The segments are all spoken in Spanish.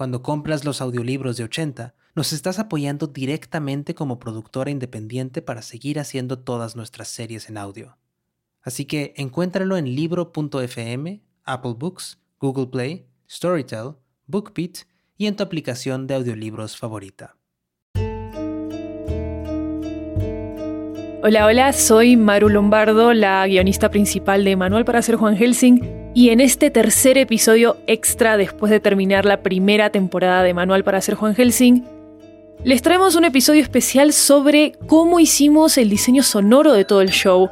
cuando compras los audiolibros de 80, nos estás apoyando directamente como productora independiente para seguir haciendo todas nuestras series en audio. Así que encuéntralo en libro.fm, Apple Books, Google Play, Storytel, BookBeat y en tu aplicación de audiolibros favorita. Hola, hola, soy Maru Lombardo, la guionista principal de Manual para ser Juan Helsing y en este tercer episodio extra, después de terminar la primera temporada de Manual para ser Juan Helsing, les traemos un episodio especial sobre cómo hicimos el diseño sonoro de todo el show,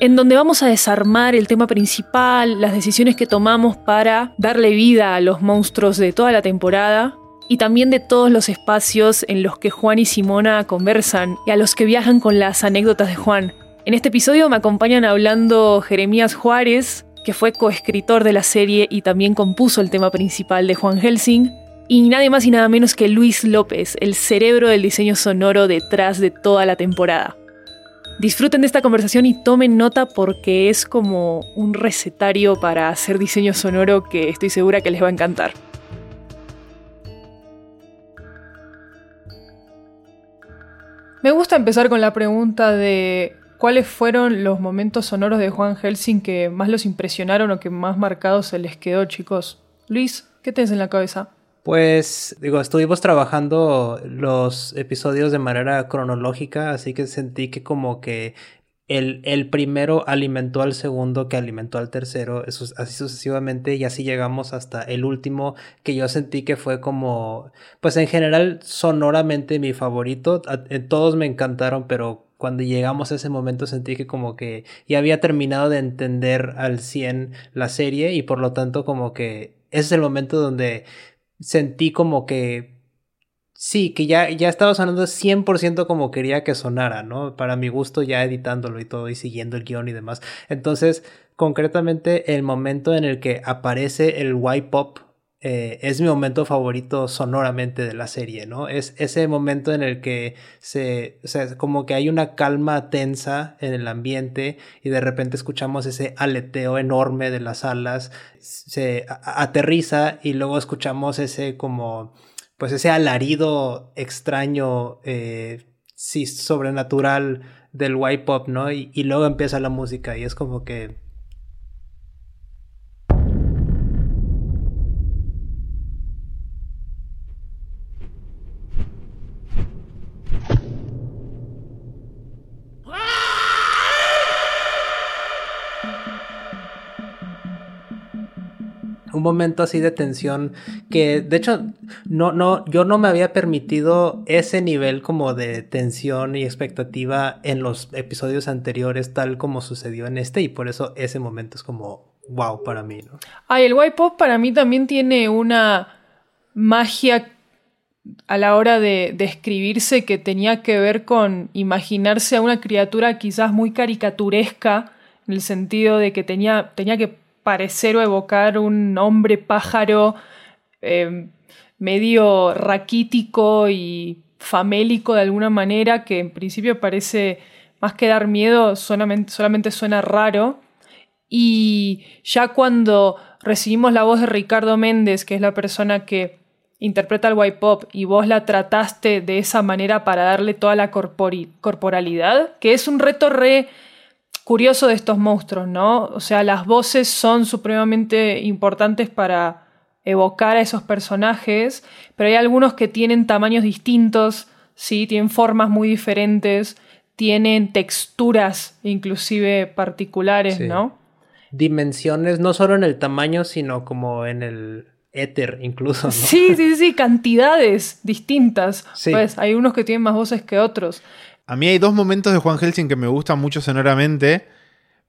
en donde vamos a desarmar el tema principal, las decisiones que tomamos para darle vida a los monstruos de toda la temporada y también de todos los espacios en los que Juan y Simona conversan y a los que viajan con las anécdotas de Juan. En este episodio me acompañan hablando Jeremías Juárez, que fue coescritor de la serie y también compuso el tema principal de Juan Helsing, y nadie más y nada menos que Luis López, el cerebro del diseño sonoro detrás de toda la temporada. Disfruten de esta conversación y tomen nota porque es como un recetario para hacer diseño sonoro que estoy segura que les va a encantar. Me gusta empezar con la pregunta de ¿Cuáles fueron los momentos sonoros de Juan Helsing que más los impresionaron o que más marcados se les quedó, chicos? Luis, ¿qué tienes en la cabeza? Pues digo, estuvimos trabajando los episodios de manera cronológica, así que sentí que como que el, el primero alimentó al segundo, que alimentó al tercero, eso, así sucesivamente, y así llegamos hasta el último, que yo sentí que fue como, pues en general sonoramente mi favorito, todos me encantaron, pero cuando llegamos a ese momento sentí que como que ya había terminado de entender al 100 la serie y por lo tanto como que ese es el momento donde sentí como que sí, que ya, ya estaba sonando 100% como quería que sonara, ¿no? Para mi gusto ya editándolo y todo y siguiendo el guion y demás. Entonces, concretamente el momento en el que aparece el white pop eh, es mi momento favorito sonoramente de la serie, ¿no? Es ese momento en el que se, o sea, como que hay una calma tensa en el ambiente y de repente escuchamos ese aleteo enorme de las alas, se aterriza y luego escuchamos ese como, pues ese alarido extraño, eh, sí, sobrenatural del white pop, ¿no? y luego empieza la música y es como que un momento así de tensión que de hecho no no yo no me había permitido ese nivel como de tensión y expectativa en los episodios anteriores tal como sucedió en este y por eso ese momento es como wow para mí ¿no? Ay, el white pop para mí también tiene una magia a la hora de describirse que tenía que ver con imaginarse a una criatura quizás muy caricaturesca en el sentido de que tenía, tenía que parecer o evocar un hombre pájaro eh, medio raquítico y famélico de alguna manera, que en principio parece más que dar miedo, solamente, suena raro. Y ya cuando recibimos la voz de Ricardo Méndez, que es la persona que interpreta el white pop, y vos la trataste de esa manera para darle toda la corporalidad, que es un reto re curioso de estos monstruos, ¿no? O sea, las voces son supremamente importantes para evocar a esos personajes, pero hay algunos que tienen tamaños distintos, ¿sí? Tienen formas muy diferentes, tienen texturas inclusive particulares, ¿no? Dimensiones, no solo en el tamaño, sino como en el éter incluso. ¿no? Sí, sí, sí, cantidades distintas. Pues hay unos que tienen más voces que otros. A mí hay dos momentos de Juan Helsing que me gustan mucho sonoramente,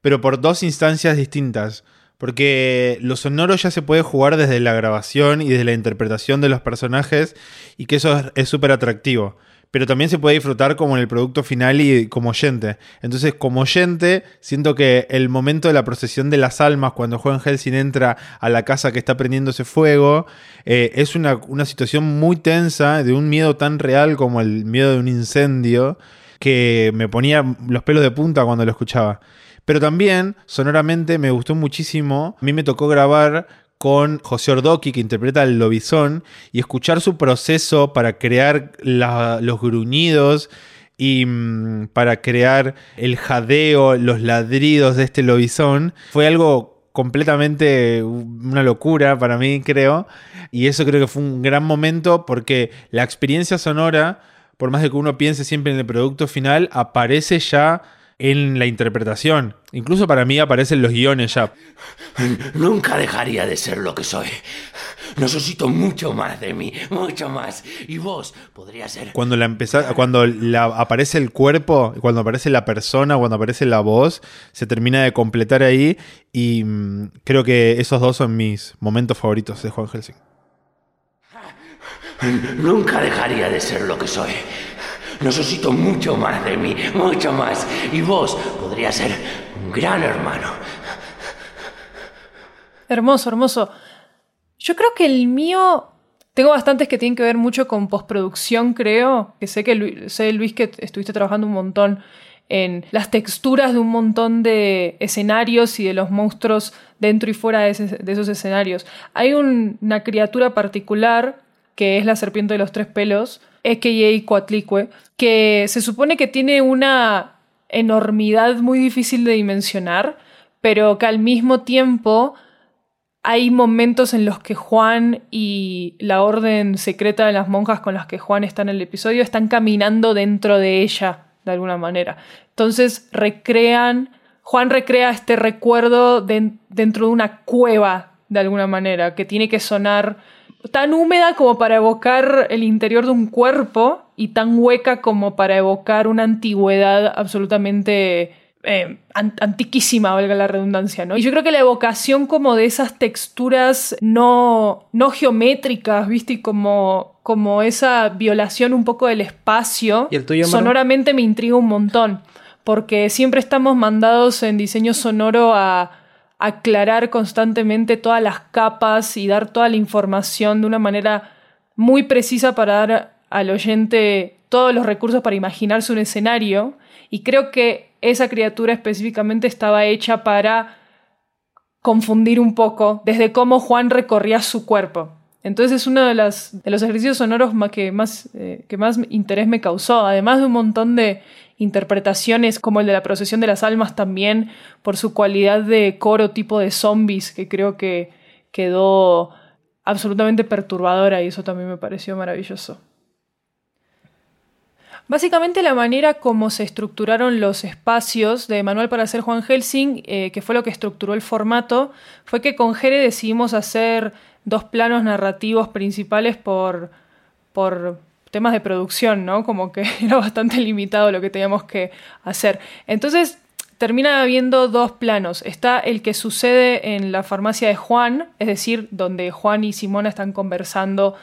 pero por dos instancias distintas. porque lo sonoro ya se puede jugar desde la grabación y desde la interpretación de los personajes y que eso es súper atractivo. Pero también se puede disfrutar como en el producto final y como oyente. Entonces, como oyente, siento que el momento de la procesión de las almas, cuando Juan Helsing entra a la casa que está prendiéndose fuego, eh, es una, una situación muy tensa, de un miedo tan real como el miedo de un incendio, que me ponía los pelos de punta cuando lo escuchaba. Pero también, sonoramente, me gustó muchísimo. A mí me tocó grabar con José Ordoqui, que interpreta el lobizón, y escuchar su proceso para crear los gruñidos y mm, para crear el jadeo, los ladridos de este lobizón, fue algo completamente una locura para mí, creo. Y eso creo que fue un gran momento porque la experiencia sonora, por más de que uno piense siempre en el producto final, aparece ya en la interpretación. Incluso para mí aparecen los guiones ya. Nunca dejaría de ser lo que soy. Necesito mucho más de mí, mucho más. Y vos podría ser. Cuando la cuando la, aparece el cuerpo, cuando aparece la persona, cuando aparece la voz, se termina de completar ahí. Y mm, creo que esos dos son mis momentos favoritos de Juan Helsing. Nunca dejaría de ser lo que soy. Necesito mucho más de mí, mucho más. Y vos podría ser un gran hermano. Hermoso, hermoso. Yo creo que el mío... Tengo bastantes que tienen que ver mucho con postproducción, creo. Que sé que sé, Luis, que estuviste trabajando un montón en las texturas de un montón de escenarios y de los monstruos dentro y fuera de, esos escenarios. Hay una criatura particular que es la serpiente de los tres pelos, a.k.a. Coatlicue, que se supone que tiene una enormidad muy difícil de dimensionar, pero que al mismo tiempo hay momentos en los que Juan y la orden secreta de las monjas con las que Juan está en el episodio están caminando dentro de ella, de alguna manera. Entonces recrean, Juan recrea este recuerdo dentro de una cueva, de alguna manera, que tiene que sonar tan húmeda como para evocar el interior de un cuerpo y tan hueca como para evocar una antigüedad absolutamente eh, antiquísima, valga la redundancia, ¿no? Y yo creo que la evocación como de esas texturas no, no geométricas, ¿viste? Y como, como esa violación un poco del espacio, sonoramente me intriga un montón, porque siempre estamos mandados en diseño sonoro a aclarar constantemente todas las capas y dar toda la información de una manera muy precisa para dar al oyente todos los recursos para imaginarse un escenario. Y creo que esa criatura específicamente estaba hecha para confundir un poco desde cómo Juan recorría su cuerpo. Entonces es uno de, de los ejercicios sonoros que más, eh, que más interés me causó, además de un montón de interpretaciones como el de la procesión de las almas también, por su cualidad de coro tipo de zombies, que creo que quedó absolutamente perturbadora y eso también me pareció maravilloso. Básicamente la manera como se estructuraron los espacios de Manual para hacer Juan Helsing, eh, que fue lo que estructuró el formato, fue que con Jere decidimos hacer dos planos narrativos principales por, por temas de producción, ¿no? Como que era bastante limitado lo que teníamos que hacer. Entonces termina habiendo dos planos. Está el que sucede en la farmacia de Juan, es decir, donde Juan y Simona están conversando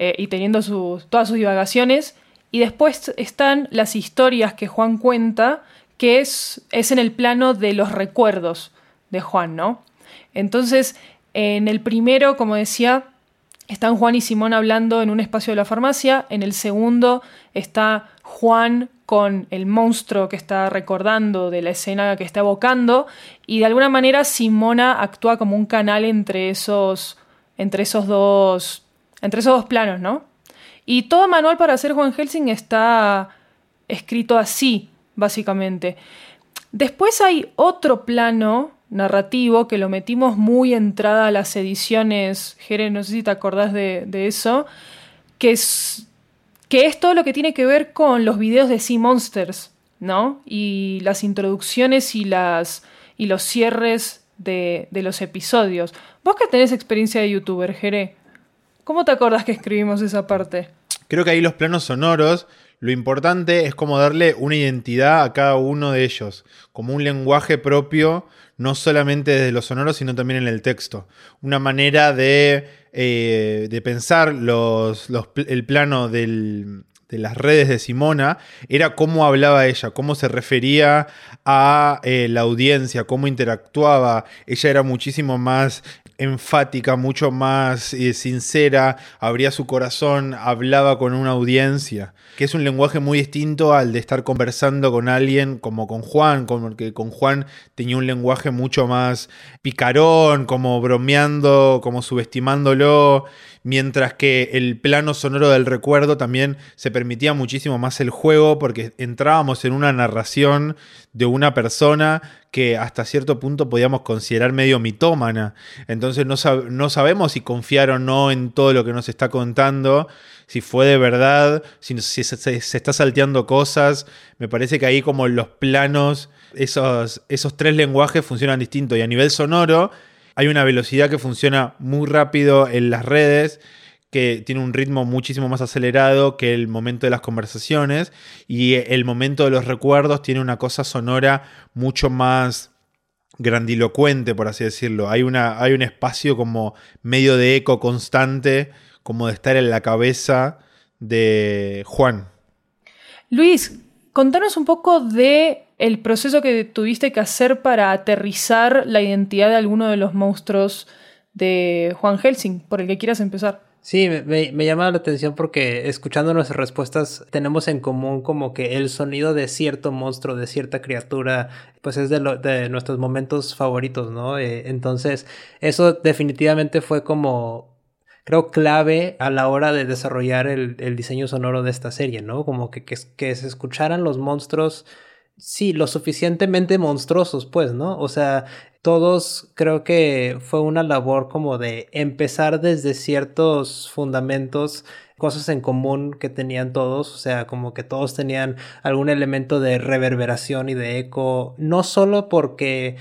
eh, y teniendo todas sus divagaciones. Y después están las historias que Juan cuenta, que es, es en el plano de los recuerdos de Juan, ¿no? Entonces, en el primero, como decía, están Juan y Simón hablando en un espacio de la farmacia. En el segundo está Juan con el monstruo que está recordando de la escena que está evocando. Y de alguna manera Simona actúa como un canal entre esos, entre esos, dos, entre esos dos planos, ¿no? Y todo manual para hacer Juan Helsing está escrito así, básicamente. Después hay otro plano narrativo que lo metimos muy entrada a las ediciones, Jere, no sé si te acordás de, eso, que es, que es todo lo que tiene que ver con los videos de Sea Monsters, ¿no? Y las introducciones y, las, y los cierres de, de los episodios. Vos que tenés experiencia de youtuber, Jere, ¿cómo te acordás que escribimos esa parte? Creo que ahí los planos sonoros Lo importante es como darle una identidad a cada uno de ellos, como un lenguaje propio, no solamente desde lo sonoro, sino también en el texto. Una manera de, eh, de pensar los, el plano de las redes de Simona era cómo hablaba ella, cómo se refería a eh, la audiencia, cómo interactuaba. Ella era muchísimo más enfática, mucho más eh, sincera, abría su corazón, hablaba con una audiencia, que es un lenguaje muy distinto al de estar conversando con alguien como con Juan, porque con Juan tenía un lenguaje mucho más picarón, como bromeando, como subestimándolo, mientras que el plano sonoro del recuerdo también se permitía muchísimo más el juego porque entrábamos en una narración de una persona que hasta cierto punto podíamos considerar medio mitómana. Entonces no, sabemos si confiar o no en todo lo que nos está contando, si fue de verdad, si, se, se, está salteando cosas. Me parece que ahí como los planos, esos, esos tres lenguajes funcionan distinto y a nivel sonoro hay una velocidad que funciona muy rápido en las redes, que tiene un ritmo muchísimo más acelerado que el momento de las conversaciones y el momento de los recuerdos tiene una cosa sonora mucho más grandilocuente, por así decirlo. Hay, una, hay un espacio como medio de eco constante, como de estar en la cabeza de Juan. Luis, contanos un poco de el proceso que tuviste que hacer para aterrizar la identidad de alguno de los monstruos de Juan Helsing, por el que quieras empezar. Sí, me, me, llama la atención porque escuchando nuestras respuestas tenemos en común como que el sonido de cierto monstruo, de cierta criatura, pues es de, nuestros momentos favoritos, ¿no? Eh, entonces, eso definitivamente fue como creo, clave a la hora de desarrollar el, diseño sonoro de esta serie, ¿no? Como que, que, se escucharan los monstruos sí, lo suficientemente monstruosos, pues, ¿no? O sea, todos creo que fue una labor como de empezar desde ciertos fundamentos, cosas en común que tenían todos, o sea, como que todos tenían algún elemento de reverberación y de eco, no solo porque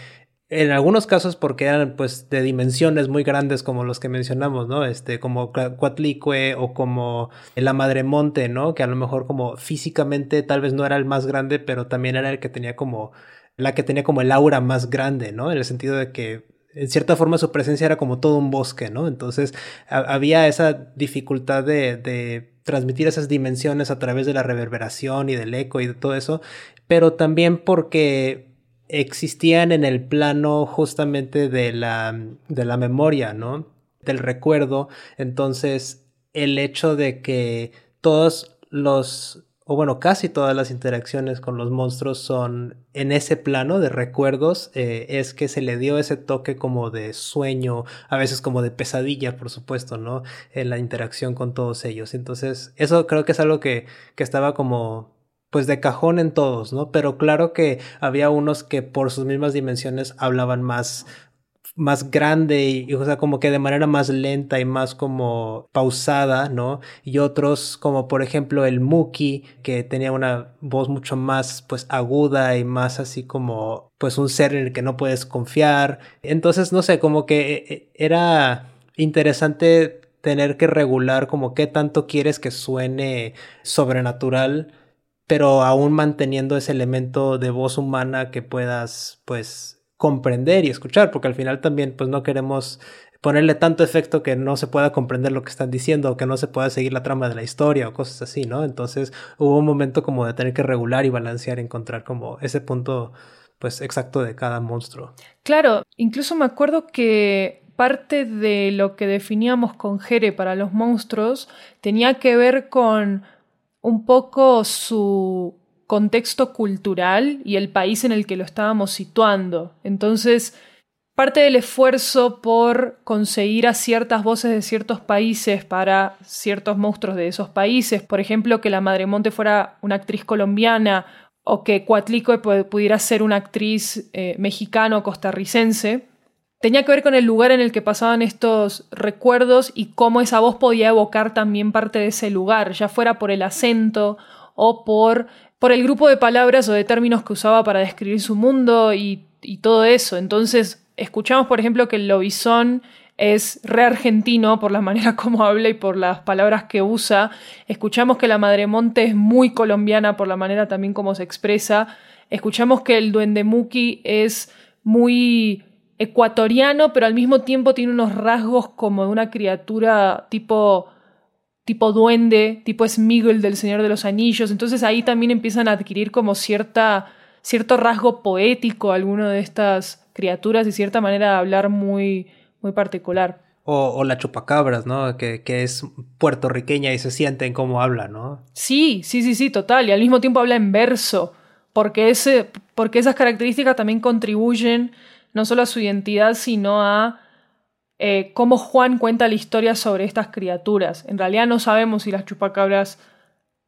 en algunos casos porque eran pues de dimensiones muy grandes como los que mencionamos, ¿no? Este, como Cuatlicue o como la Madre Monte, ¿no? Que a lo mejor como físicamente tal vez no era el más grande, pero también era el que tenía como, la que tenía como el aura más grande, ¿no? En el sentido de que en cierta forma su presencia era como todo un bosque, ¿no? Entonces había esa dificultad de, de transmitir esas dimensiones a través de la reverberación y del eco y de todo eso, pero también porque existían en el plano justamente de la, de la memoria, ¿no? Del recuerdo. Entonces, el hecho de que todos los, o bueno, casi todas las interacciones con los monstruos son en ese plano de recuerdos, eh, es que se le dio ese toque como de sueño, a veces como de pesadilla, por supuesto, ¿no? En la interacción con todos ellos. Entonces, eso creo que es algo que, que estaba como pues de cajón en todos, ¿no? Pero claro que había unos que por sus mismas dimensiones hablaban más más grande y, o sea, como que de manera más lenta y más como pausada, ¿no? Y otros como por ejemplo el Muki, que tenía una voz mucho más pues aguda y más así como pues un ser en el que no puedes confiar. Entonces, no sé, como que eh, era interesante tener que regular como qué tanto quieres que suene sobrenatural pero aún manteniendo ese elemento de voz humana que puedas, pues, comprender y escuchar, porque al final también, pues, no queremos ponerle tanto efecto que no se pueda comprender lo que están diciendo o que no se pueda seguir la trama de la historia o cosas así, ¿no? Entonces hubo un momento como de tener que regular y balancear, encontrar como ese punto, pues, exacto de cada monstruo. Claro, incluso me acuerdo que parte de lo que definíamos con Jere para los monstruos tenía que ver con un poco su contexto cultural y el país en el que lo estábamos situando. Entonces, parte del esfuerzo por conseguir a ciertas voces de ciertos países para ciertos monstruos de esos países, por ejemplo, que la Madre Monte fuera una actriz colombiana o que Cuatlico pudiera ser una actriz eh, mexicano-costarricense, tenía que ver con el lugar en el que pasaban estos recuerdos y cómo esa voz podía evocar también parte de ese lugar, ya fuera por el acento o por, por el grupo de palabras o de términos que usaba para describir su mundo y, todo eso. Entonces, escuchamos, por ejemplo, que el lobizón es re argentino por la manera como habla y por las palabras que usa. Escuchamos que la Madremonte es muy colombiana por la manera también como se expresa. Escuchamos que el Duende Muki es muy ecuatoriano, pero al mismo tiempo tiene unos rasgos como de una criatura tipo tipo duende, tipo Smiggle del Señor de los Anillos. Entonces ahí también empiezan a adquirir como cierta, cierto rasgo poético alguno de estas criaturas y cierta manera de hablar muy, muy particular. O, la chupacabras, ¿no? Que, que, es puertorriqueña y se siente en cómo habla, ¿no? Sí, sí, sí, sí, total. Y al mismo tiempo habla en verso, porque, ese, porque esas características también contribuyen no solo a su identidad, sino a eh, cómo Juan cuenta la historia sobre estas criaturas. En realidad no sabemos si las chupacabras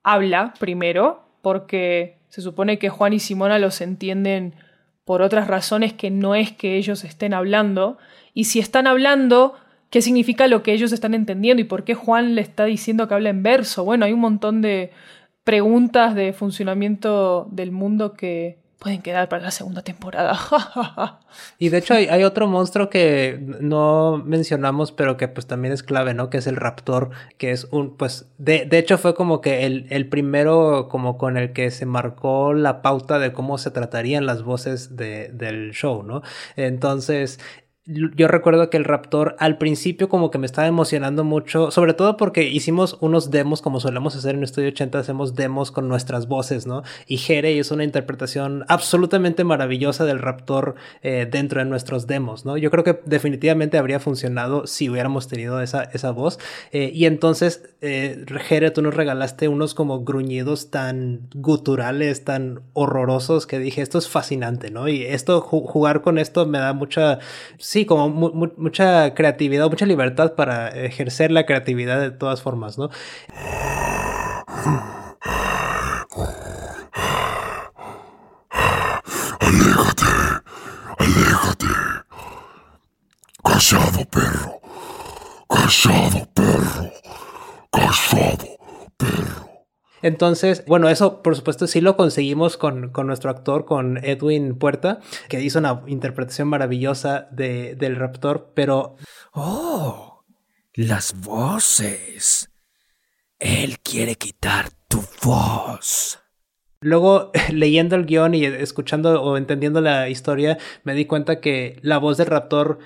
habla primero, porque se supone que Juan y Simona los entienden por otras razones que no es que ellos estén hablando. Y si están hablando, ¿qué significa lo que ellos están entendiendo? ¿Y por qué Juan le está diciendo que habla en verso? Bueno, hay un montón de preguntas de funcionamiento del mundo que, pueden quedar para la segunda temporada. y de hecho hay, otro monstruo que no mencionamos, pero que pues también es clave, ¿no? Que es el raptor, que es un, pues, de, de hecho fue como que el, el, primero como con el que se marcó la pauta de cómo se tratarían las voces de, del show, ¿no? Entonces, yo recuerdo que el Raptor al principio como que me estaba emocionando mucho, sobre todo porque hicimos unos demos como solemos hacer en Estudio 80, hacemos demos con nuestras voces, ¿no? Y Jere hizo una interpretación absolutamente maravillosa del Raptor eh, dentro de nuestros demos, ¿no? Yo creo que definitivamente habría funcionado si hubiéramos tenido esa, esa voz. Eh, y entonces, eh, Jere, tú nos regalaste unos como gruñidos tan guturales, tan horrorosos, que dije, esto es fascinante, ¿no? Y esto, jugar con esto me da mucha... Sí, como mucha creatividad, mucha libertad para ejercer la creatividad de todas formas, ¿no? Aléjate, aléjate. Callado, perro. Callado, perro. Callado, perro. Entonces, bueno, eso por supuesto sí lo conseguimos con, nuestro actor, con Edwin Puerta, que hizo una interpretación maravillosa de, del Raptor, pero... Oh, las voces. Él quiere quitar tu voz. Luego, leyendo el guion y escuchando o entendiendo la historia, me di cuenta que la voz del Raptor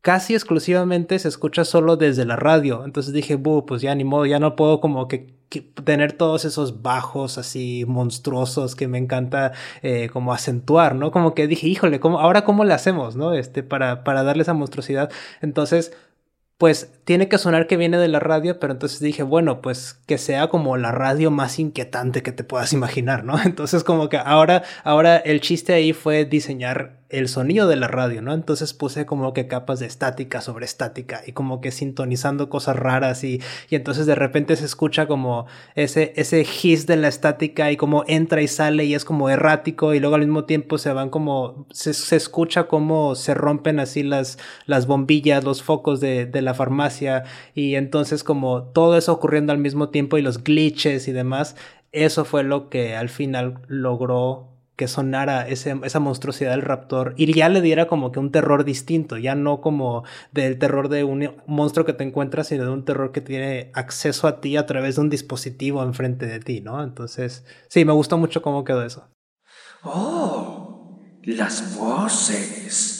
casi exclusivamente se escucha solo desde la radio. Entonces dije, buh, pues ya ni modo, ya no puedo como que, tener todos esos bajos así monstruosos que me encanta eh, como acentuar, ¿no? Como que dije, híjole, ¿cómo, ahora cómo le hacemos, ¿no? Este, para, para darle esa monstruosidad. Entonces, pues tiene que sonar que viene de la radio, pero entonces dije, bueno, pues que sea como la radio más inquietante que te puedas imaginar, ¿no? Entonces como que ahora, ahora el chiste ahí fue diseñar el sonido de la radio, ¿no? Entonces puse como que capas de estática sobre estática y como que sintonizando cosas raras y, y entonces de repente se escucha como ese, ese hiss de la estática y como entra y sale y es como errático y luego al mismo tiempo se van como, se, se escucha como se rompen así las, las bombillas, los focos de, de la farmacia y entonces como todo eso ocurriendo al mismo tiempo y los glitches y demás, eso fue lo que al final logró que sonara esa monstruosidad del raptor y ya le diera como que un terror distinto, ya no como del terror de un monstruo que te encuentras, sino de un terror que tiene acceso a ti a través de un dispositivo enfrente de ti, ¿no? Entonces, sí, me gustó mucho cómo quedó eso. Oh, las voces.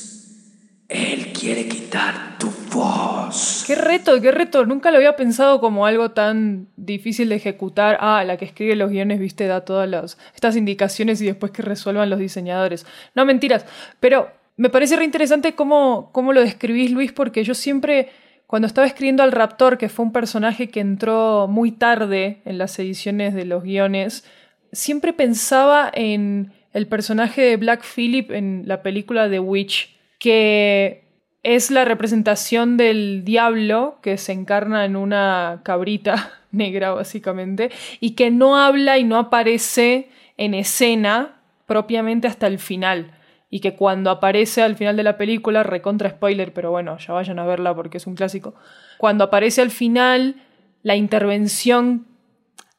Él quiere quitar tu voz. Qué reto, qué reto. Nunca lo había pensado como algo tan difícil de ejecutar. Ah, la que escribe los guiones, viste, da todas las, estas indicaciones y después que resuelvan los diseñadores. No, mentiras. Pero me parece reinteresante cómo, cómo lo describís, Luis, porque yo siempre, cuando estaba escribiendo al Raptor, que fue un personaje que entró muy tarde en las ediciones de los guiones, siempre pensaba en el personaje de Black Phillip en la película The Witch que es la representación del diablo que se encarna en una cabrita negra básicamente y que no habla y no aparece en escena propiamente hasta el final. Y que cuando aparece al final de la película, recontra spoiler, pero bueno, ya vayan a verla porque es un clásico, cuando aparece al final la intervención,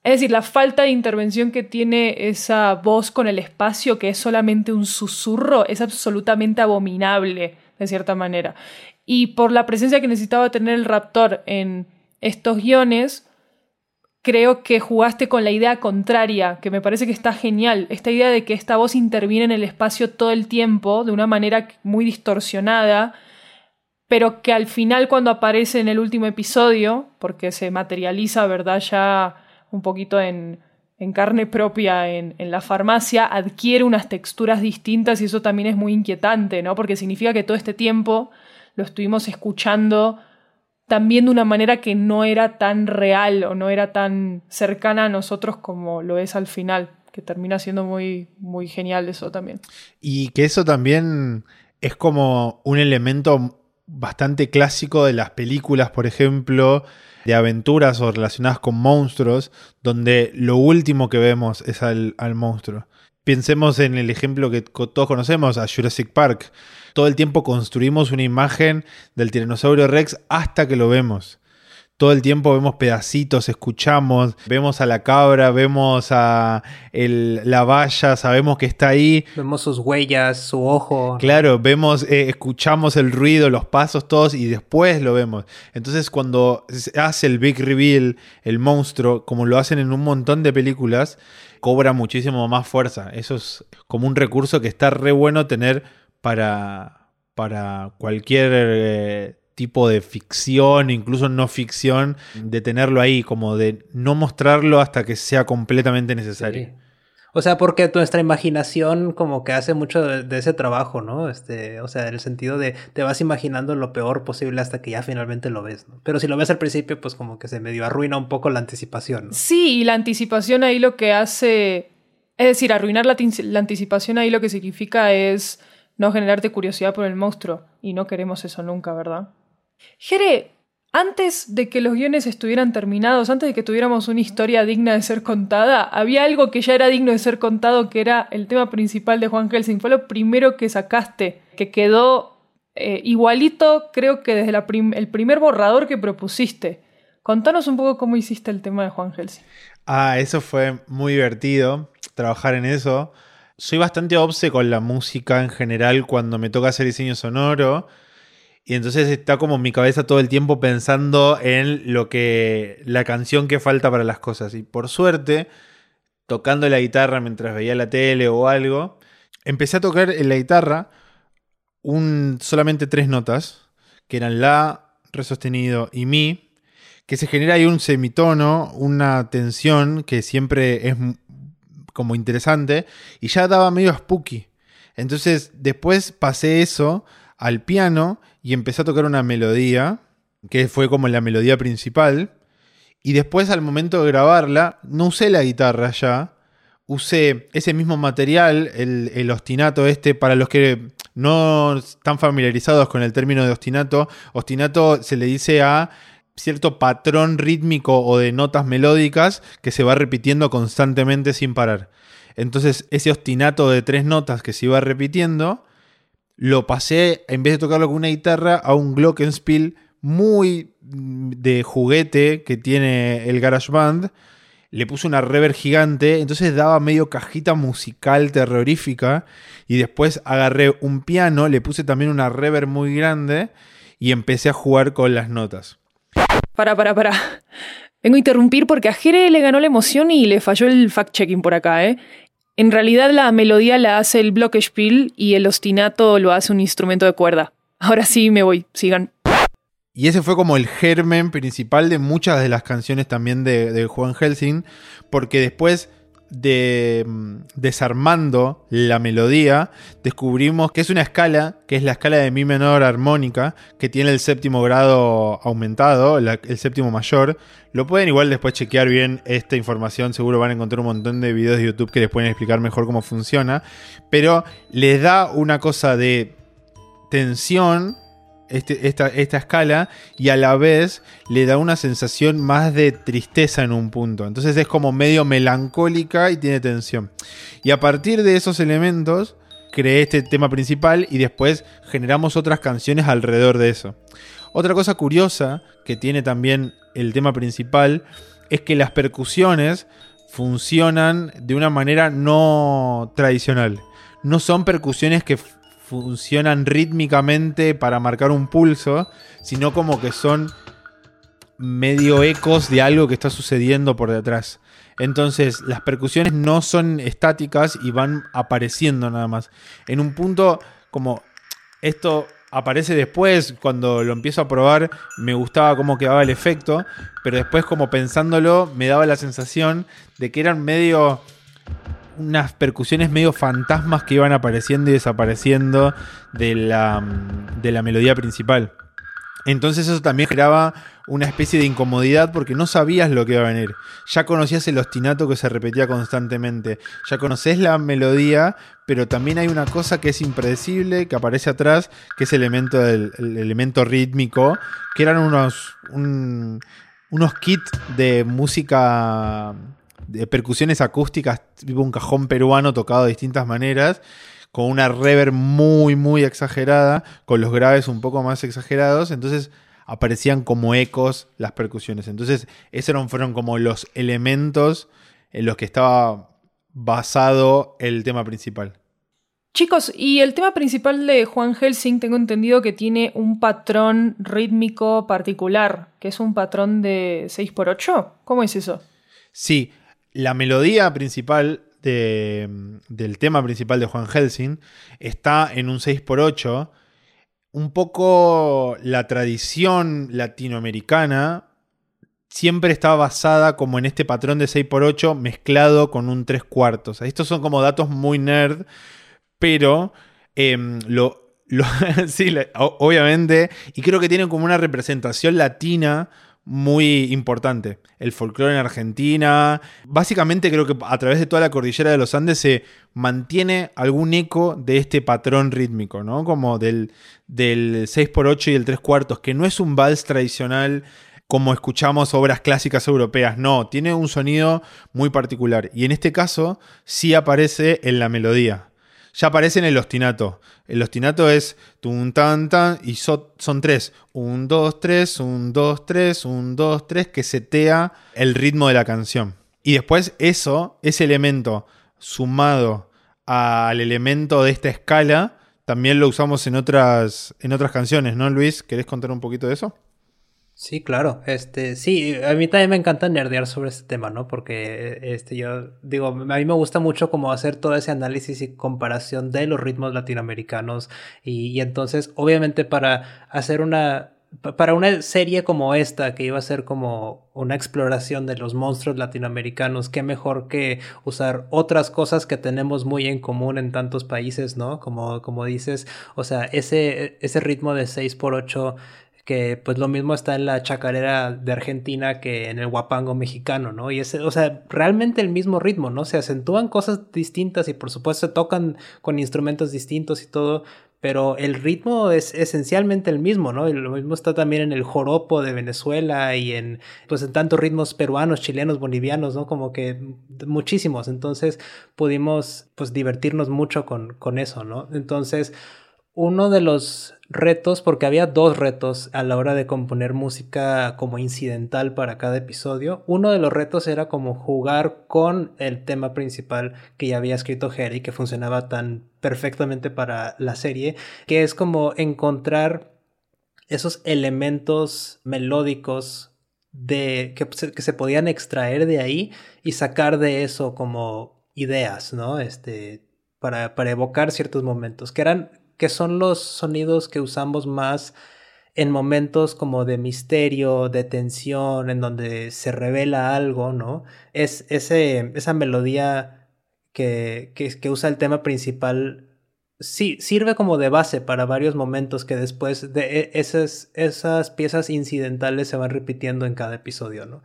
es decir, la falta de intervención que tiene esa voz con el espacio que es solamente un susurro, es absolutamente abominable de cierta manera. Y por la presencia que necesitaba tener el raptor en estos guiones, creo que jugaste con la idea contraria, que me parece que está genial. Esta idea de que esta voz interviene en el espacio todo el tiempo, de una manera muy distorsionada, pero que al final cuando aparece en el último episodio, porque se materializa, ¿verdad? Ya un poquito en, carne propia en, en, la farmacia, adquiere unas texturas distintas y eso también es muy inquietante, ¿no? Porque significa que todo este tiempo lo estuvimos escuchando también de una manera que no era tan real o no era tan cercana a nosotros como lo es al final, que termina siendo muy, muy genial eso también. Y que eso también es como un elemento bastante clásico de las películas, por ejemplo, de aventuras o relacionadas con monstruos, donde lo último que vemos es al, monstruo. Pensemos en el ejemplo que todos conocemos, a Jurassic Park. Todo el tiempo construimos una imagen del tiranosaurio Rex hasta que lo vemos. Todo el tiempo vemos pedacitos, escuchamos, vemos a la cabra, vemos a el, la valla, sabemos que está ahí. Vemos sus huellas, su ojo. Claro, vemos, eh, escuchamos el ruido, los pasos todos y después lo vemos. Entonces cuando hace el big reveal, el monstruo, como lo hacen en un montón de películas, cobra muchísimo más fuerza. Eso es como un recurso que está re bueno tener para, para cualquier... Eh, tipo de ficción, incluso no ficción, de tenerlo ahí, como de no mostrarlo hasta que sea completamente necesario. Sí. O sea, porque nuestra imaginación como que hace mucho de, de, ese trabajo, ¿no? Este, o sea, en el sentido de te vas imaginando lo peor posible hasta que ya finalmente lo ves, ¿no? Pero si lo ves al principio, pues como que se medio arruina un poco la anticipación, ¿no? Sí, y la anticipación ahí lo que hace, es decir, arruinar la, la anticipación ahí lo que significa es no generarte curiosidad por el monstruo, y no queremos eso nunca, ¿verdad? Jere, antes de que los guiones estuvieran terminados, antes de que tuviéramos una historia digna de ser contada, había algo que ya era digno de ser contado, que era el tema principal de Juan Helsing. Fue lo primero que sacaste, que quedó eh, igualito, creo que desde el primer borrador que propusiste. Contanos un poco cómo hiciste el tema de Juan Helsing. Ah, eso fue muy divertido, trabajar en eso. Soy bastante obse con la música en general cuando me toca hacer diseño sonoro. Y entonces está como en mi cabeza todo el tiempo pensando en lo que. la canción que falta para las cosas. Y por suerte, tocando la guitarra mientras veía la tele o algo, empecé a tocar en la guitarra un, solamente tres notas, que eran La, Re sostenido y Mi, que se genera ahí un semitono, una tensión que siempre es como interesante, y ya daba medio spooky. Entonces después pasé eso al piano y empecé a tocar una melodía, que fue como la melodía principal. Y después al momento de grabarla, no usé la guitarra ya, usé ese mismo material, el, el, ostinato este, para los que no están familiarizados con el término de ostinato, ostinato se le dice a cierto patrón rítmico o de notas melódicas que se va repitiendo constantemente sin parar. Entonces ese ostinato de tres notas que se iba repitiendo, lo pasé, en vez de tocarlo con una guitarra, a un glockenspiel muy de juguete que tiene el GarageBand. Le puse una reverb gigante, entonces daba medio cajita musical terrorífica. Y después agarré un piano, le puse también una reverb muy grande y empecé a jugar con las notas. Para, para, para. Vengo a interrumpir porque a Jere le ganó la emoción y le falló el fact-checking por acá, ¿eh? En realidad la melodía la hace el Glockenspiel y el ostinato lo hace un instrumento de cuerda. Ahora sí me voy, sigan. Y ese fue como el germen principal de muchas de las canciones también de, de Juan Helsing, porque después de desarmando la melodía, descubrimos que es una escala, que es la escala de mi menor armónica, que tiene el séptimo grado aumentado, el séptimo mayor. Lo pueden igual después chequear bien esta información, seguro van a encontrar un montón de videos de YouTube que les pueden explicar mejor cómo funciona, pero les da una cosa de tensión este, esta, esta, escala y a la vez le da una sensación más de tristeza en un punto. Entonces es como medio melancólica y tiene tensión. Y a partir de esos elementos creé este tema principal y después generamos otras canciones alrededor de eso. Otra cosa curiosa que tiene también el tema principal es que las percusiones funcionan de una manera no tradicional. No son percusiones que funcionan rítmicamente para marcar un pulso, sino como que son medio ecos de algo que está sucediendo por detrás. Entonces, las percusiones no son estáticas y van apareciendo nada más. En un punto, como esto aparece después, cuando lo empiezo a probar, me gustaba cómo quedaba el efecto, pero después, como pensándolo, me daba la sensación de que eran medio unas percusiones medio fantasmas que iban apareciendo y desapareciendo de la, de la melodía principal. Entonces eso también generaba una especie de incomodidad porque no sabías lo que iba a venir. Ya conocías el ostinato que se repetía constantemente. Ya conoces la melodía, pero también hay una cosa que es impredecible, que aparece atrás, que es el elemento, del, el elemento rítmico, que eran unos, un- unos kits de música, de percusiones acústicas, tipo un cajón peruano tocado de distintas maneras con una reverb muy, muy exagerada, con los graves un poco más exagerados, entonces aparecían como ecos las percusiones. Entonces, esos fueron como los elementos en los que estaba basado el tema principal. Chicos, y el tema principal de Juan Helsing tengo entendido que tiene un patrón rítmico particular, que es un patrón de 6x8. ¿Cómo es eso? Sí, la melodía principal de- del tema principal de Juan Helsing está en un 6x8. Un poco la tradición latinoamericana siempre está basada como en este patrón de 6x8 mezclado con un 3 cuartos. Estos son como datos muy nerd, pero em, lo, obviamente, y creo que tienen como una representación latina muy importante. El folclore en Argentina. Básicamente creo que a través de toda la cordillera de los Andes se mantiene algún eco de este patrón rítmico, ¿no? Como del, del 6x8 y el 3 cuartos, que no es un vals tradicional como escuchamos obras clásicas europeas, no, tiene un sonido muy particular. Y en este caso sí aparece en la melodía. Ya aparece en el ostinato. El ostinato es tun tan tan y so- son tres. Un, dos, tres, un, dos, tres, un, dos, tres, que setea el ritmo de la canción. Y después eso, ese elemento sumado al elemento de esta escala, también lo usamos en otras, en otras canciones, ¿no, Luis? ¿Querés contar un poquito de eso? Sí, claro. Este, sí, a mí también me encanta nerdear sobre este tema, ¿no? Porque este, yo digo, a mí me gusta mucho como hacer todo ese análisis y comparación de los ritmos latinoamericanos. Y, y entonces, obviamente, para hacer una. pa- Para una serie como esta, que iba a ser como una exploración de los monstruos latinoamericanos, qué mejor que usar otras cosas que tenemos muy en común en tantos países, ¿no? Como, como dices, o sea, ese, ese ritmo de 6x8 que pues lo mismo está en la chacarera de Argentina que en el guapango mexicano, ¿no? Y ese, o sea, realmente el mismo ritmo, ¿no? Se acentúan cosas distintas y por supuesto se tocan con instrumentos distintos y todo, pero el ritmo es esencialmente el mismo, ¿no? Y lo mismo está también en el joropo de Venezuela y en, pues en tantos ritmos peruanos, chilenos, bolivianos, ¿no? Como que muchísimos. Entonces pudimos, pues, divertirnos mucho con, con eso, ¿no? Entonces, uno de los retos, porque había dos retos a la hora de componer música como incidental para cada episodio. Uno de los retos era como jugar con el tema principal que ya había escrito Harry, que funcionaba tan perfectamente para la serie, que es como encontrar esos elementos melódicos de que, que se podían extraer de ahí y sacar de eso como ideas, ¿no? Este, para, para evocar ciertos momentos, que eran, que son los sonidos que usamos más en momentos como de misterio, de tensión, en donde se revela algo, ¿no? Es ese, esa melodía que, que, que usa el tema principal sí, sirve como de base para varios momentos que después de e- esas, esas piezas incidentales se van repitiendo en cada episodio, ¿no?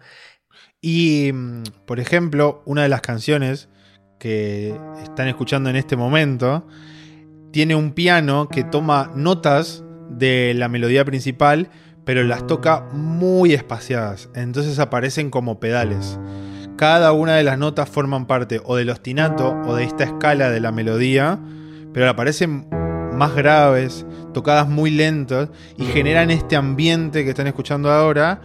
Y, mm, por ejemplo, una de las canciones que están escuchando en este momento tiene un piano que toma notas de la melodía principal, pero las toca muy espaciadas. Entonces aparecen como pedales. Cada una de las notas forman parte o del ostinato o de esta escala de la melodía, pero aparecen más graves, tocadas muy lentas y generan este ambiente que están escuchando ahora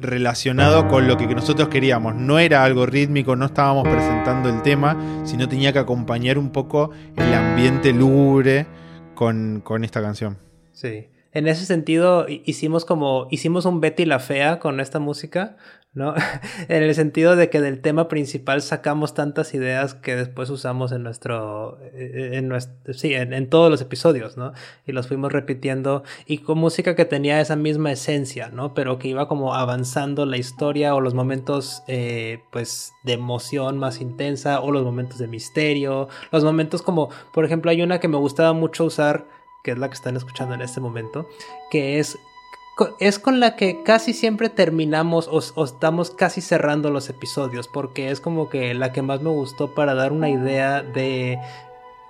relacionado con lo que nosotros queríamos. No era algo rítmico, no estábamos presentando el tema, sino tenía que acompañar un poco el ambiente lúgubre con, con esta canción. Sí. En ese sentido, hi- hicimos como, hicimos un Betty la Fea con esta música, ¿no? en el sentido de que del tema principal sacamos tantas ideas que después usamos en nuestro, eh, en nuestro, sí, en, en todos los episodios, ¿no? Y los fuimos repitiendo y con música que tenía esa misma esencia, ¿no? Pero que iba como avanzando la historia o los momentos, eh, pues, de emoción más intensa o los momentos de misterio, los momentos como, por ejemplo, hay una que me gustaba mucho usar que es la que están escuchando en este momento, que es, es con la que casi siempre terminamos o, o estamos casi cerrando los episodios, porque es como que la que más me gustó para dar una idea de,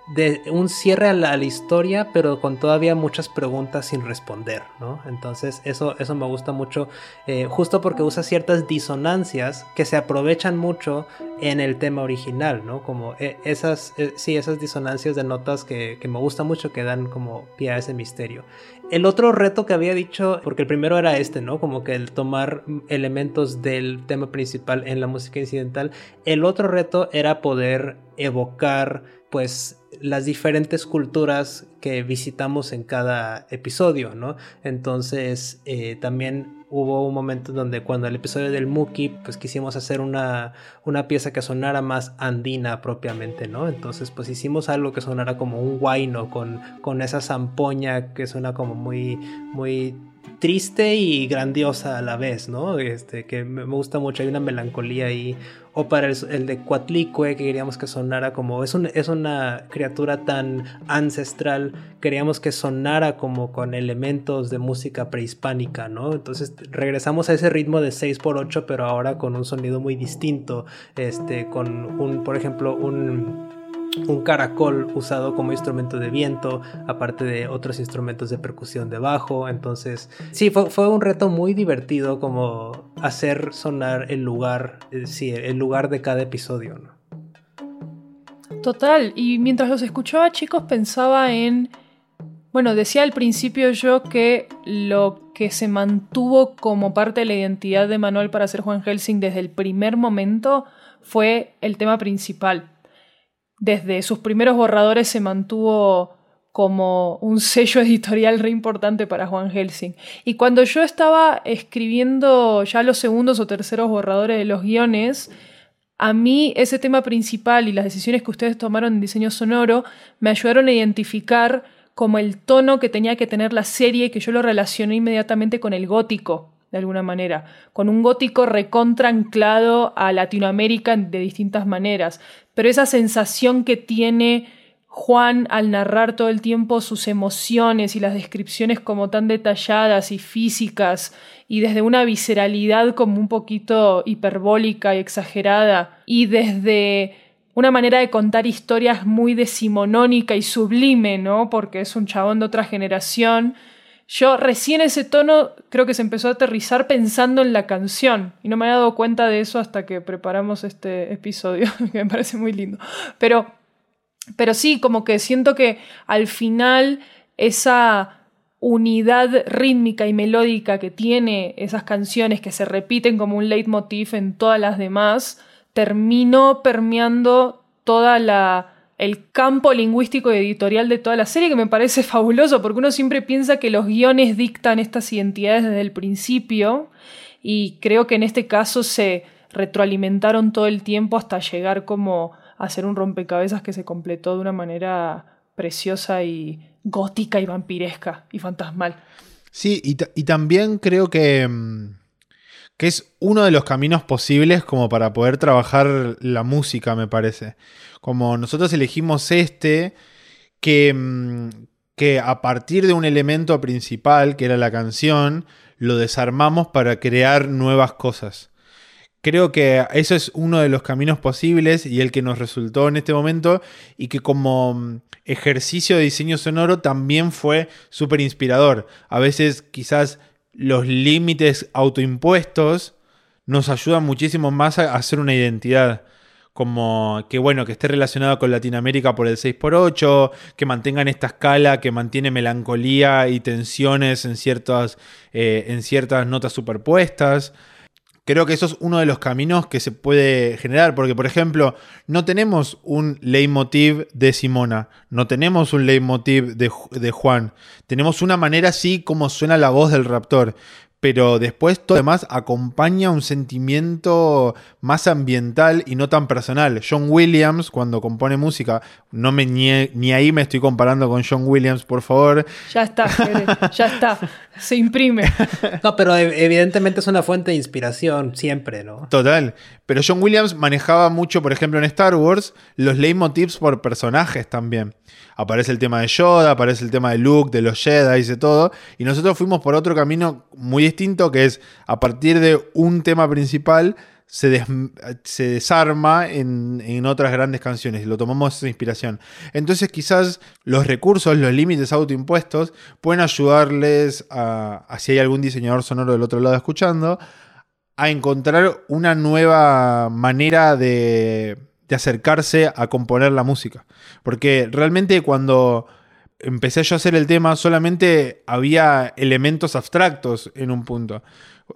de un cierre a la, historia, pero con todavía muchas preguntas sin responder, ¿no? Entonces eso, eso me gusta mucho, eh, justo porque usa ciertas disonancias que se aprovechan mucho en el tema original, ¿no? Como eh, esas, eh, sí, esas disonancias de notas que, que me gusta mucho, que dan como pie a ese misterio. El otro reto que había dicho, porque el primero era este, ¿no? Como que el tomar elementos del tema principal en la música incidental. El otro reto era poder evocar, pues, las diferentes culturas que visitamos en cada episodio, ¿no? Entonces, eh, también hubo un momento donde cuando el episodio del Muki, pues quisimos hacer una, una pieza que sonara más andina propiamente, ¿no? Entonces, pues hicimos algo que sonara como un guayno, con, con esa zampoña que suena como muy, muy triste y grandiosa a la vez, ¿no? Este, que me gusta mucho, hay una melancolía ahí. O para el, de Cuatlicue, que queríamos que sonara como. Es, es una criatura tan ancestral, queríamos que sonara como con elementos de música prehispánica, ¿no? Entonces regresamos a ese ritmo de 6x8, pero ahora con un sonido muy distinto. Este, con un, por ejemplo, un un caracol usado como instrumento de viento, aparte de otros instrumentos de percusión de bajo. Entonces, sí, fue, un reto muy divertido como hacer sonar el lugar, eh, sí, el lugar de cada episodio. Total, y mientras los escuchaba chicos pensaba en, bueno, decía al principio yo que lo que se mantuvo como parte de la identidad de Manuel para ser Juan Helsing desde el primer momento fue el tema principal. Desde sus primeros borradores se mantuvo como un sello editorial re importante para Juan Helsing. Y cuando yo estaba escribiendo ya los segundos o terceros borradores de los guiones, a mí ese tema principal y las decisiones que ustedes tomaron en diseño sonoro me ayudaron a identificar como el tono que tenía que tener la serie, que yo lo relacioné inmediatamente con el gótico, de alguna manera, con un gótico recontra anclado a Latinoamérica de distintas maneras, pero esa sensación que tiene Juan al narrar todo el tiempo sus emociones y las descripciones como tan detalladas y físicas y desde una visceralidad como un poquito hiperbólica y exagerada y desde una manera de contar historias muy decimonónica y sublime, ¿no? Porque es un chabón de otra generación. Yo recién ese tono creo que se empezó a aterrizar pensando en la canción y no me había dado cuenta de eso hasta que preparamos este episodio, que me parece muy lindo. Pero pero sí, como que siento que al final esa unidad rítmica y melódica que tiene esas canciones que se repiten como un leitmotiv en todas las demás, terminó permeando toda la el campo lingüístico y editorial de toda la serie que me parece fabuloso porque uno siempre piensa que los guiones dictan estas identidades desde el principio y creo que en este caso se retroalimentaron todo el tiempo hasta llegar como hacer un rompecabezas que se completó de una manera preciosa y gótica y vampiresca y fantasmal. Sí, y, y también creo que, mm, que es uno de los caminos posibles como para poder trabajar la música, me parece. Como nosotros elegimos este, que, mm, que a partir de un elemento principal, que era la canción, lo desarmamos para crear nuevas cosas. Creo que eso es uno de los caminos posibles y el que nos resultó en este momento y que como mm, ejercicio de diseño sonoro también fue súper inspirador. A veces quizás los límites autoimpuestos nos ayudan muchísimo más a hacer una identidad. Como que bueno, que esté relacionado con Latinoamérica por el 6x8, que mantengan esta escala que mantiene melancolía y tensiones en ciertas, eh, en ciertas notas superpuestas. Creo que eso es uno de los caminos que se puede generar, porque por ejemplo, no tenemos un leitmotiv de Simona, no tenemos un leitmotiv de, de Juan, tenemos una manera así como suena la voz del raptor, pero después todo lo demás acompaña un sentimiento más ambiental y no tan personal. John Williams, cuando compone música, no me ni, ni ahí me estoy comparando con John Williams, por favor. Ya está, ya está. Se imprime. No, pero ev- evidentemente es una fuente de inspiración siempre, ¿no? Total. Pero John Williams manejaba mucho, por ejemplo, en Star Wars, los leitmotivs por personajes también. Aparece el tema de Yoda, aparece el tema de Luke, de los Jedi, de todo. Y nosotros fuimos por otro camino muy distinto, que es a partir de un tema principal, se, se desarma en, en otras grandes canciones lo tomamos esa inspiración. Entonces quizás los recursos, los límites autoimpuestos pueden ayudarles a, a si hay algún diseñador sonoro del otro lado escuchando, a encontrar una nueva manera de, de acercarse a componer la música. Porque realmente cuando empecé yo a hacer el tema, solamente había elementos abstractos en un punto.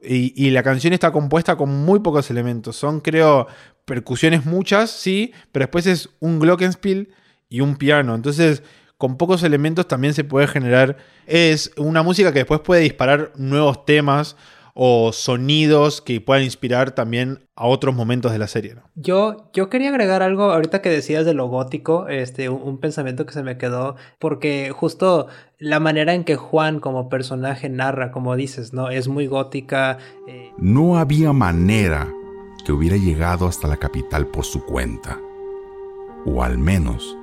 Y, la canción está compuesta con muy pocos elementos. Son, creo, percusiones muchas, sí, pero después es un glockenspiel y un piano. Entonces, con pocos elementos también se puede generar. Es una música que después puede disparar nuevos temas o sonidos que puedan inspirar también a otros momentos de la serie. ¿no? Yo, yo quería agregar algo ahorita que decías de lo gótico, este, un, un pensamiento que se me quedó, porque justo la manera en que Juan como personaje narra, como dices, ¿no? Es muy gótica. eh, No había manera que hubiera llegado hasta la capital por su cuenta. O al menos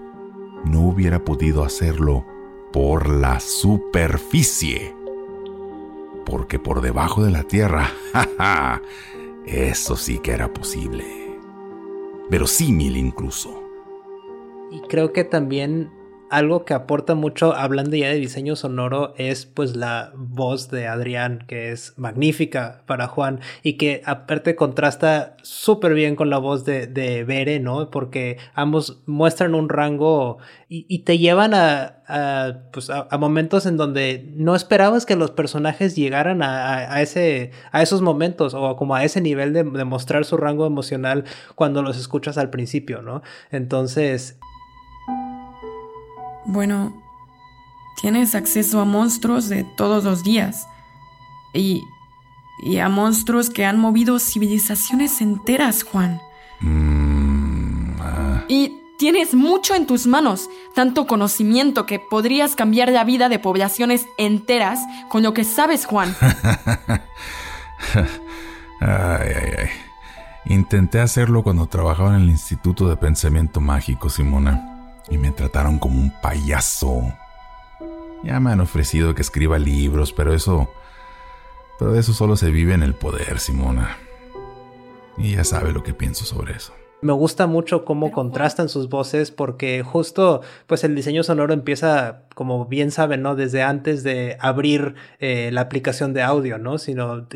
no hubiera podido hacerlo por la superficie. Porque por debajo de la tierra, jaja, eso sí que era posible. Verosímil incluso. Y creo que también algo que aporta mucho, hablando ya de diseño sonoro, es pues la voz de Adrián, que es magnífica para Juan y que aparte contrasta súper bien con la voz de, de Bere, ¿no? Porque ambos muestran un rango y, y te llevan a, a, pues a, momentos en donde no esperabas que los personajes llegaran a, a, a, ese, a esos momentos o como a ese nivel de, de mostrar su rango emocional cuando los escuchas al principio, ¿no? Entonces, bueno, tienes acceso a monstruos de todos los días. Y, y a monstruos que han movido civilizaciones enteras, Juan. Mm, ah. Y tienes mucho en tus manos, tanto conocimiento que podrías cambiar la vida de poblaciones enteras con lo que sabes, Juan. ay, ay, ay. Intenté hacerlo cuando trabajaba en el Instituto de Pensamiento Mágico, Simona y me trataron como un payaso. Ya me han ofrecido que escriba libros, pero eso... Pero eso solo se vive en el poder, Simona. Y ya sabe lo que pienso sobre eso. Me gusta mucho cómo contrastan sus voces porque justo pues el diseño sonoro empieza, como bien saben, ¿no? Desde antes de abrir eh, la aplicación de audio, ¿no? Sino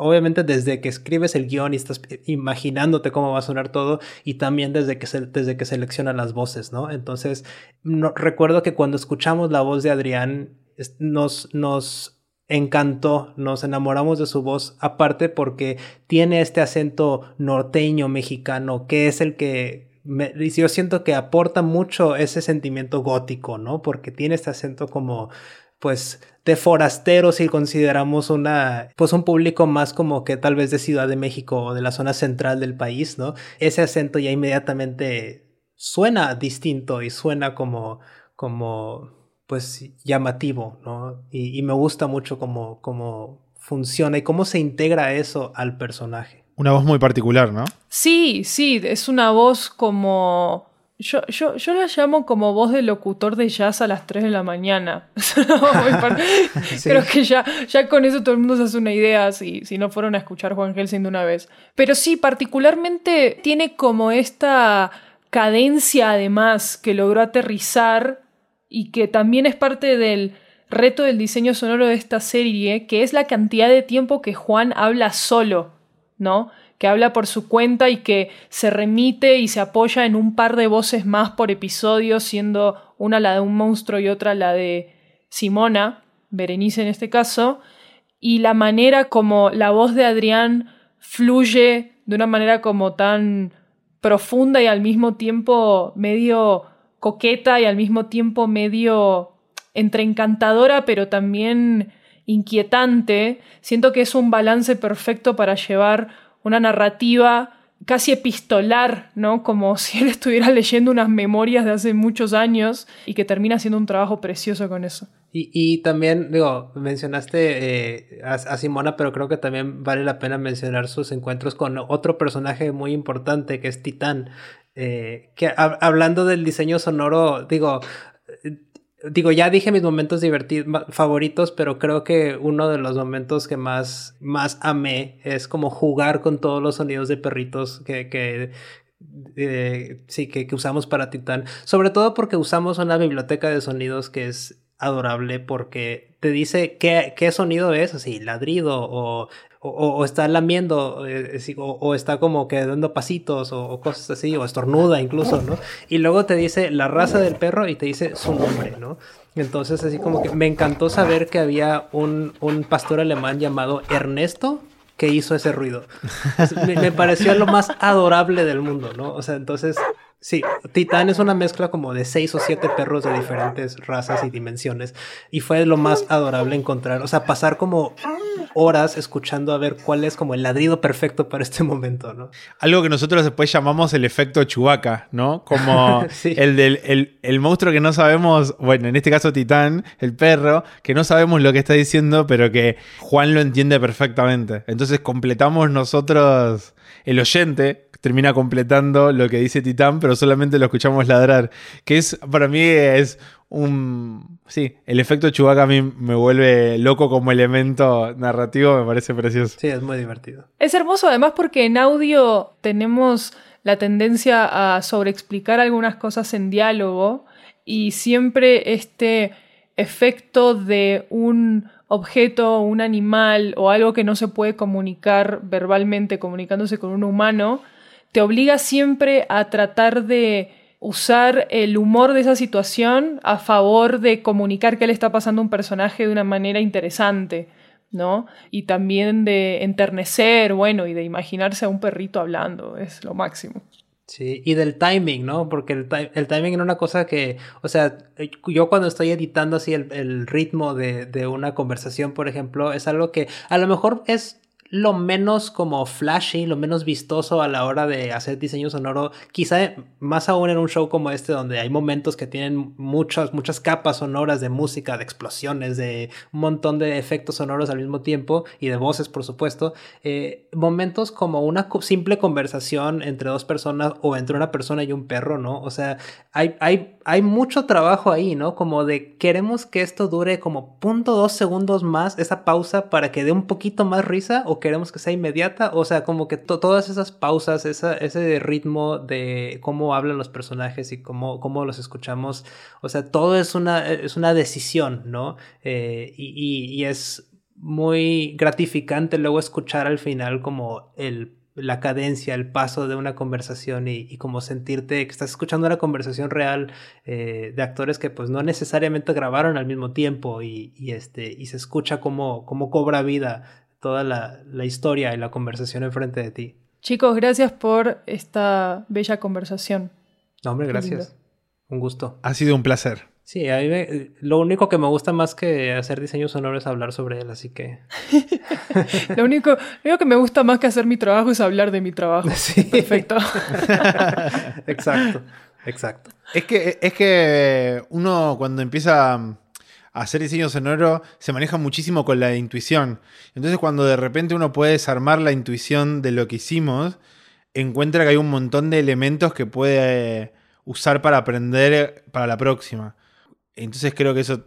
obviamente desde que escribes el guion y estás imaginándote cómo va a sonar todo y también desde que, se, desde que las voces, ¿no? Entonces, recuerdo que cuando escuchamos la voz de Adrián nos, nos encantó, nos enamoramos de su voz, aparte porque tiene este acento norteño mexicano que es el que me, yo siento que aporta mucho ese sentimiento gótico, ¿no? Porque tiene este acento como pues de forasteros si consideramos una pues un público más como que tal vez de Ciudad de México o de la zona central del país, ¿no? Ese acento ya inmediatamente suena distinto y suena como como pues llamativo, ¿no? Y, y me gusta mucho cómo, cómo funciona y cómo se integra eso al personaje. Una voz muy particular, ¿no? Sí, sí, es una voz como yo, yo, yo, la llamo como voz de locutor de jazz a las 3 de la mañana. sí. Creo que ya, ya con eso todo el mundo se hace una idea si, si no fueron a escuchar Juan Helsing de una vez. Pero sí, particularmente tiene como esta cadencia además que logró aterrizar y que también es parte del reto del diseño sonoro de esta serie, que es la cantidad de tiempo que Juan habla solo, ¿no? Que habla por su cuenta y que se remite y se apoya en un par de voces más por episodio, siendo una la de un monstruo y otra la de Simona, Berenice en este caso, y la manera como la voz de Adrián fluye de una manera como tan profunda y al mismo tiempo medio coqueta y al mismo tiempo medio entre encantadora pero también inquietante. Siento que es un balance perfecto para llevar una narrativa casi epistolar, ¿no? Como si él estuviera leyendo unas memorias de hace muchos años y que termina haciendo un trabajo precioso con eso. Y, también, digo, mencionaste eh, a, Simona, pero creo que también vale la pena mencionar sus encuentros con otro personaje muy importante que es Titán. Eh, que hablando del diseño sonoro, digo, digo, ya dije mis momentos divertidos, favoritos, pero creo que uno de los momentos que más, más amé es como jugar con todos los sonidos de perritos que, que eh, sí, que, que, usamos para Titán. Sobre todo porque usamos una biblioteca de sonidos que es adorable porque te dice qué, qué sonido es, así, ladrido o o, está lamiendo, eh, o, está como que dando pasitos, o, cosas así, o estornuda incluso, ¿no? Y luego te dice la raza del perro y te dice su nombre, ¿no? Entonces, así como que me encantó saber que había un, un pastor alemán llamado Ernesto que hizo ese ruido. Me, pareció lo más adorable del mundo, ¿no? O sea, entonces Sí, Titán es una mezcla como de seis o siete perros de diferentes razas y dimensiones. Y fue lo más adorable encontrar. O sea, pasar como horas escuchando a ver cuál es como el ladrido perfecto para este momento, ¿no? Algo que nosotros después llamamos el efecto Chubaca, ¿no? Como el del el, monstruo que no sabemos, bueno, en este caso Titán, el perro, que no sabemos lo que está diciendo, pero que Juan lo entiende perfectamente. Entonces completamos nosotros, el oyente, termina completando lo que dice Titán, pero solamente lo escuchamos ladrar. Que es, para mí, es un. Sí, el efecto Chewbacca a mí me vuelve loco como elemento narrativo, me parece precioso. Sí, es muy divertido. Es hermoso, además, porque en audio tenemos la tendencia a sobreexplicar algunas cosas en diálogo y siempre este efecto de un objeto, un animal o algo que no se puede comunicar verbalmente comunicándose con un humano, te obliga siempre a tratar de usar el humor de esa situación a favor de comunicar qué le está pasando a un personaje de una manera interesante, ¿no? Y también de enternecer, bueno, y de imaginarse a un perrito hablando, es lo máximo. Sí, y del timing, ¿no? Porque el, timing era una cosa que, o sea, yo cuando estoy editando así el, ritmo de, una conversación, por ejemplo, es algo que a lo mejor es lo menos como flashy, lo menos vistoso a la hora de hacer diseño sonoro, quizá más aún en un show como este donde hay momentos que tienen muchas, muchas capas sonoras de música, de explosiones, de un montón de efectos sonoros al mismo tiempo y de voces, por supuesto, eh, momentos como una simple conversación entre dos personas o entre una persona y un perro, ¿no? O sea, hay, hay, hay mucho trabajo ahí, ¿no? Como de queremos que esto dure como punto dos segundos más, esa pausa para que dé un poquito más risa o queremos que sea inmediata, o sea, como que todas esas pausas, ese ritmo de cómo hablan los personajes y cómo, cómo los escuchamos, o sea, todo es una, es una decisión, ¿no? Eh, y, es muy gratificante luego escuchar al final como el la cadencia, el paso de una conversación y, como sentirte que estás escuchando una conversación real eh, de actores que pues no necesariamente grabaron al mismo tiempo y, este, y se escucha como, como cobra vida toda la, historia y la conversación enfrente de ti. Chicos, gracias por esta bella conversación. No, hombre, gracias. Un gusto. Ha sido un placer. Sí, a mí lo único que me gusta más que hacer diseños sonoros es hablar sobre él, así que... lo, único, que me gusta más que hacer mi trabajo es hablar de mi trabajo. Sí. Perfecto. exacto, exacto. Es que, es que uno cuando empieza hacer diseño sonoro se maneja muchísimo con la intuición. Entonces cuando de repente uno puede desarmar la intuición de lo que hicimos, encuentra que hay un montón de elementos que puede usar para aprender para la próxima. Entonces creo que eso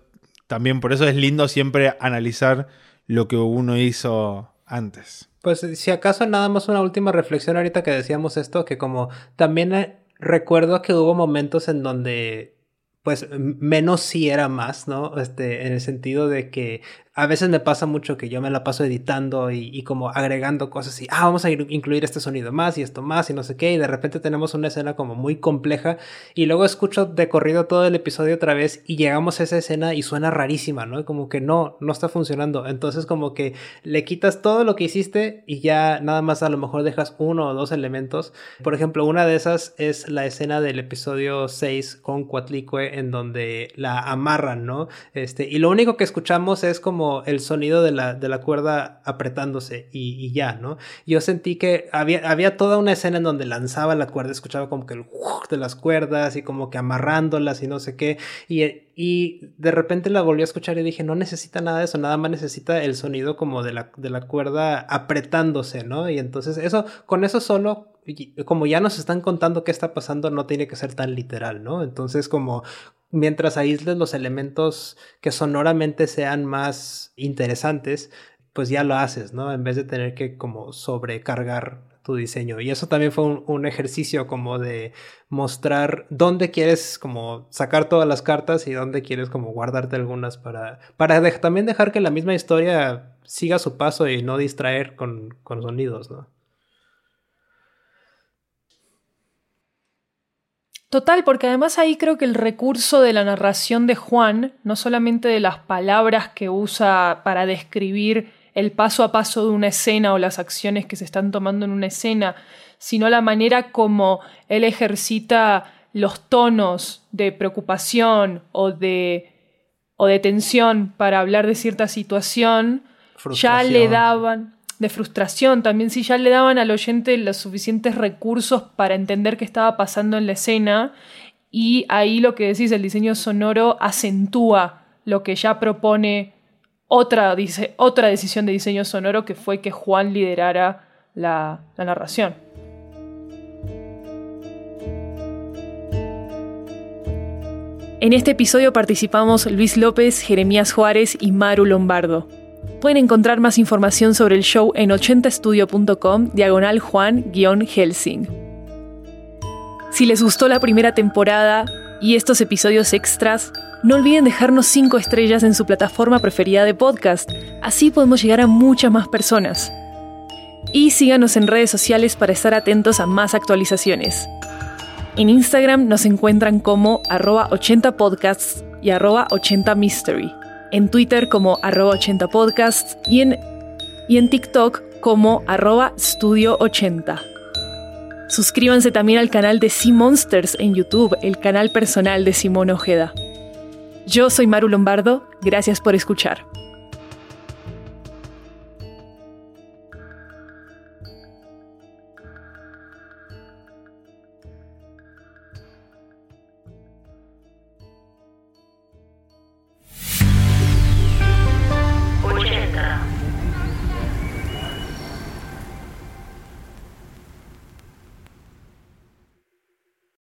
también, por eso es lindo siempre analizar lo que uno hizo antes. Pues si acaso nada más una última reflexión ahorita que decíamos esto, que como también eh, recuerdo que hubo momentos en donde pues menos sí era más, ¿no? Este, en el sentido de que a veces me pasa mucho que yo me la paso editando y, como agregando cosas y, ah, vamos a incluir este sonido más y esto más y no sé qué, y de repente tenemos una escena como muy compleja y luego escucho de corrido todo el episodio otra vez y llegamos a esa escena y suena rarísima, ¿no? Como que no, no está funcionando. Entonces como que le quitas todo lo que hiciste y ya nada más a lo mejor dejas uno o dos elementos. Por ejemplo, una de esas es la escena del episodio 6 con Cuatlicue en donde la amarran, ¿no? Este, y lo único que escuchamos es como el sonido de la, de la cuerda apretándose y, ya, ¿no? Yo sentí que había, había toda una escena en donde lanzaba la cuerda, escuchaba como que el de las cuerdas y como que amarrándolas y no sé qué, y, y de repente la volví a escuchar y dije, no necesita nada de eso, nada más necesita el sonido como de la, de la cuerda apretándose, ¿no? Y entonces eso, con eso solo como ya nos están contando qué está pasando, no tiene que ser tan literal, ¿no? Entonces, como mientras aísles los elementos que sonoramente sean más interesantes, pues ya lo haces, ¿no? En vez de tener que como sobrecargar tu diseño. Y eso también fue un, ejercicio como de mostrar dónde quieres como sacar todas las cartas y dónde quieres como guardarte algunas para, para también dejar que la misma historia siga su paso y no distraer con, con sonidos, ¿no? Total, porque además ahí creo que el recurso de la narración de Juan, no solamente de las palabras que usa para describir el paso a paso de una escena o las acciones que se están tomando en una escena, sino la manera como él ejercita los tonos de preocupación o de, o de tensión para hablar de cierta situación, ya le daban de frustración, también si ya le daban al oyente los suficientes recursos para entender qué estaba pasando en la escena y ahí lo que decís, el diseño sonoro acentúa lo que ya propone otra, dice, otra decisión de diseño sonoro que fue que Juan liderara la, la narración. En este episodio participamos Luis López, Jeremías Juárez y Maru Lombardo. Pueden encontrar más información sobre el show en 80estudio.com diagonal Juan-Helsing. Si les gustó la primera temporada y estos episodios extras, no olviden dejarnos 5 estrellas en su plataforma preferida de podcast, así podemos llegar a muchas más personas. Y síganos en redes sociales para estar atentos a más actualizaciones. En Instagram nos encuentran como arroba 80podcasts y arroba 80mystery en Twitter como arroba 80podcasts y en, y en TikTok como arroba studio80. Suscríbanse también al canal de Sea Monsters en YouTube, el canal personal de Simón Ojeda. Yo soy Maru Lombardo, gracias por escuchar.